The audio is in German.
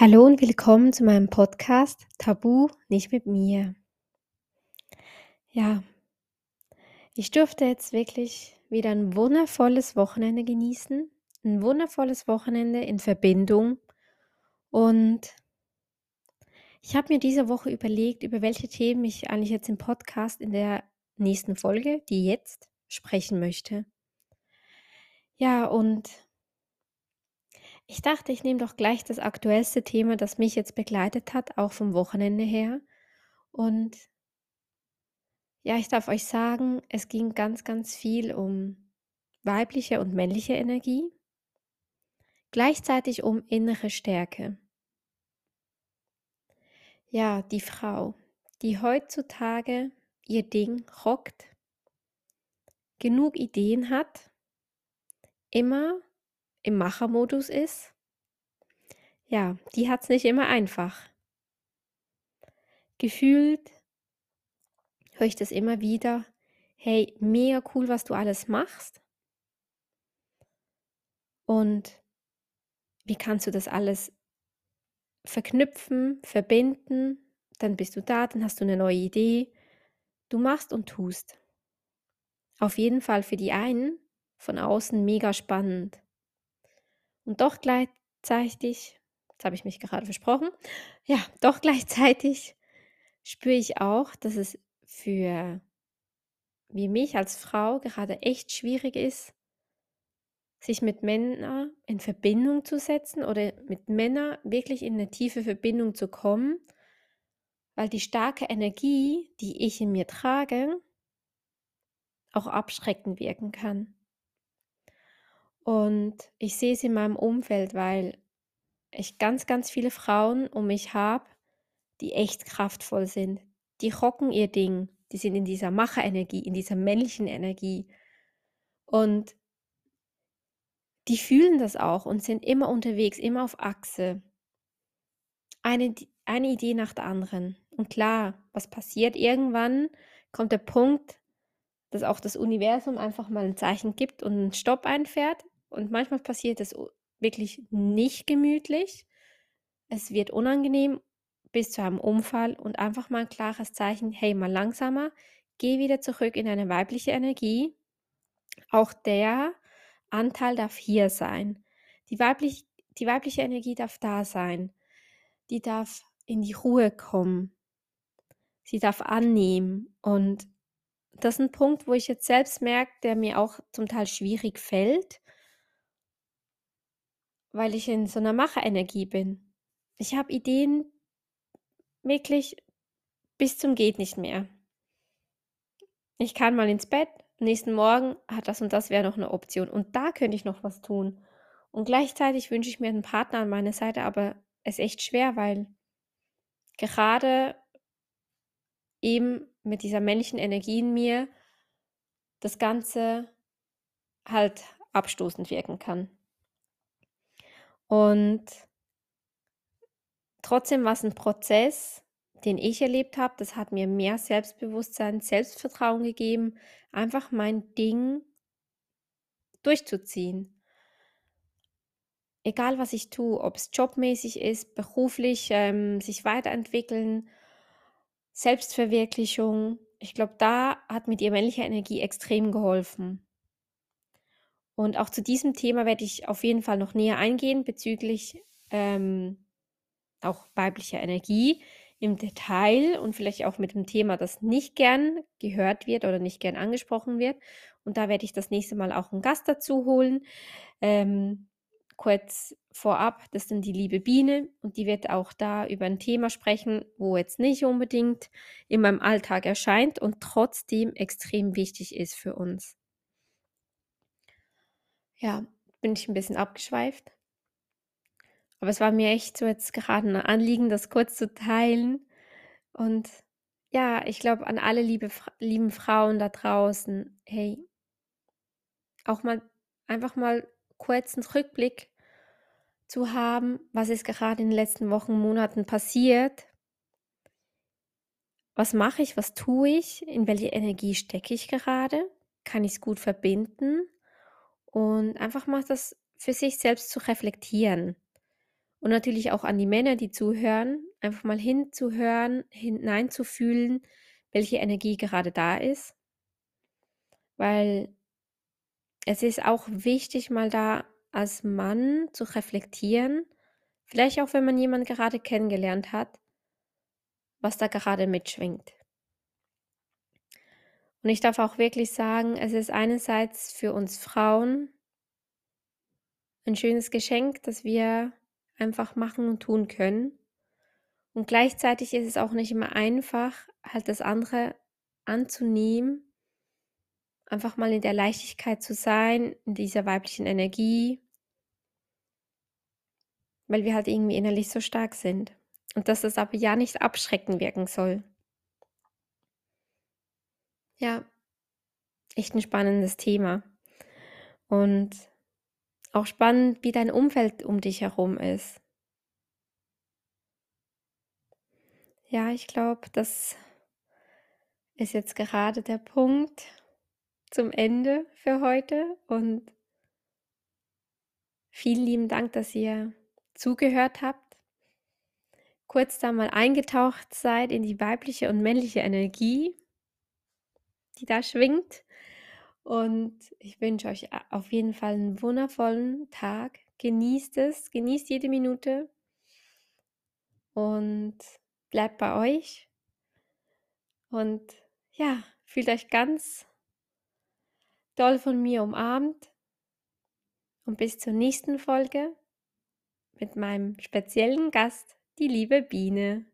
Hallo und willkommen zu meinem Podcast Tabu nicht mit mir. Ja, ich durfte jetzt wirklich wieder ein wundervolles Wochenende genießen. Ein wundervolles Wochenende in Verbindung. Und ich habe mir diese Woche überlegt, über welche Themen ich eigentlich jetzt im Podcast in der nächsten Folge, die jetzt, sprechen möchte. Ja, und ich dachte, ich nehme doch gleich das aktuellste Thema, das mich jetzt begleitet hat, auch vom Wochenende her. Und ja, ich darf euch sagen, es ging ganz, ganz viel um weibliche und männliche Energie, gleichzeitig um innere Stärke. Ja, die Frau, die heutzutage ihr Ding rockt, genug Ideen hat, immer im Machermodus ist, ja, die hat es nicht immer einfach. Gefühlt höre ich das immer wieder. Hey, mega cool, was du alles machst. Und wie kannst du das alles verknüpfen, verbinden? Dann bist du da, dann hast du eine neue Idee. Du machst und tust. Auf jeden Fall für die einen von außen mega spannend. Und doch gleichzeitig, jetzt habe ich mich gerade versprochen, ja, doch gleichzeitig spüre ich auch, dass es für wie mich als Frau gerade echt schwierig ist, sich mit Männern in Verbindung zu setzen oder mit Männern wirklich in eine tiefe Verbindung zu kommen, weil die starke Energie, die ich in mir trage, auch abschreckend wirken kann. Und ich sehe es in meinem Umfeld, weil ich ganz, ganz viele Frauen um mich habe, die echt kraftvoll sind. Die rocken ihr Ding. Die sind in dieser Macherenergie, in dieser männlichen Energie. Und die fühlen das auch und sind immer unterwegs, immer auf Achse. Eine, eine Idee nach der anderen. Und klar, was passiert? Irgendwann kommt der Punkt, dass auch das Universum einfach mal ein Zeichen gibt und einen Stopp einfährt. Und manchmal passiert es wirklich nicht gemütlich. Es wird unangenehm bis zu einem Unfall und einfach mal ein klares Zeichen, hey, mal langsamer, geh wieder zurück in eine weibliche Energie. Auch der Anteil darf hier sein. Die, weiblich, die weibliche Energie darf da sein. Die darf in die Ruhe kommen. Sie darf annehmen. Und das ist ein Punkt, wo ich jetzt selbst merke, der mir auch zum Teil schwierig fällt, weil ich in so einer Macherenergie bin. Ich habe Ideen wirklich bis zum geht nicht mehr. Ich kann mal ins Bett, nächsten Morgen hat das und das wäre noch eine Option und da könnte ich noch was tun. Und gleichzeitig wünsche ich mir einen Partner an meiner Seite, aber es ist echt schwer, weil gerade eben mit dieser männlichen Energie in mir das Ganze halt abstoßend wirken kann. Und trotzdem war es ein Prozess, den ich erlebt habe. Das hat mir mehr Selbstbewusstsein, Selbstvertrauen gegeben, einfach mein Ding durchzuziehen. Egal was ich tue, ob es jobmäßig ist, beruflich, ähm, sich weiterentwickeln, Selbstverwirklichung. Ich glaube, da hat mir die männliche Energie extrem geholfen. Und auch zu diesem Thema werde ich auf jeden Fall noch näher eingehen bezüglich ähm, auch weiblicher Energie im Detail und vielleicht auch mit dem Thema, das nicht gern gehört wird oder nicht gern angesprochen wird. Und da werde ich das nächste Mal auch einen Gast dazu holen. Ähm, kurz vorab, das dann die liebe Biene und die wird auch da über ein Thema sprechen, wo jetzt nicht unbedingt in meinem Alltag erscheint und trotzdem extrem wichtig ist für uns. Ja, bin ich ein bisschen abgeschweift. Aber es war mir echt so jetzt gerade ein Anliegen, das kurz zu teilen. Und ja, ich glaube an alle liebe, lieben Frauen da draußen, hey, auch mal einfach mal kurz einen Rückblick zu haben, was ist gerade in den letzten Wochen, Monaten passiert. Was mache ich, was tue ich, in welche Energie stecke ich gerade? Kann ich es gut verbinden? Und einfach mal das für sich selbst zu reflektieren. Und natürlich auch an die Männer, die zuhören, einfach mal hinzuhören, hineinzufühlen, welche Energie gerade da ist. Weil es ist auch wichtig, mal da als Mann zu reflektieren, vielleicht auch wenn man jemanden gerade kennengelernt hat, was da gerade mitschwingt. Und ich darf auch wirklich sagen, es ist einerseits für uns Frauen ein schönes Geschenk, das wir einfach machen und tun können. Und gleichzeitig ist es auch nicht immer einfach, halt das andere anzunehmen, einfach mal in der Leichtigkeit zu sein, in dieser weiblichen Energie, weil wir halt irgendwie innerlich so stark sind. Und dass das aber ja nicht abschrecken wirken soll. Ja, echt ein spannendes Thema. Und auch spannend, wie dein Umfeld um dich herum ist. Ja, ich glaube, das ist jetzt gerade der Punkt zum Ende für heute und vielen lieben Dank, dass ihr zugehört habt, kurz da mal eingetaucht seid in die weibliche und männliche Energie, die da schwingt. Und ich wünsche euch auf jeden Fall einen wundervollen Tag. Genießt es, genießt jede Minute und bleibt bei euch. Und ja, fühlt euch ganz doll von mir umarmt. Und bis zur nächsten Folge mit meinem speziellen Gast, die liebe Biene.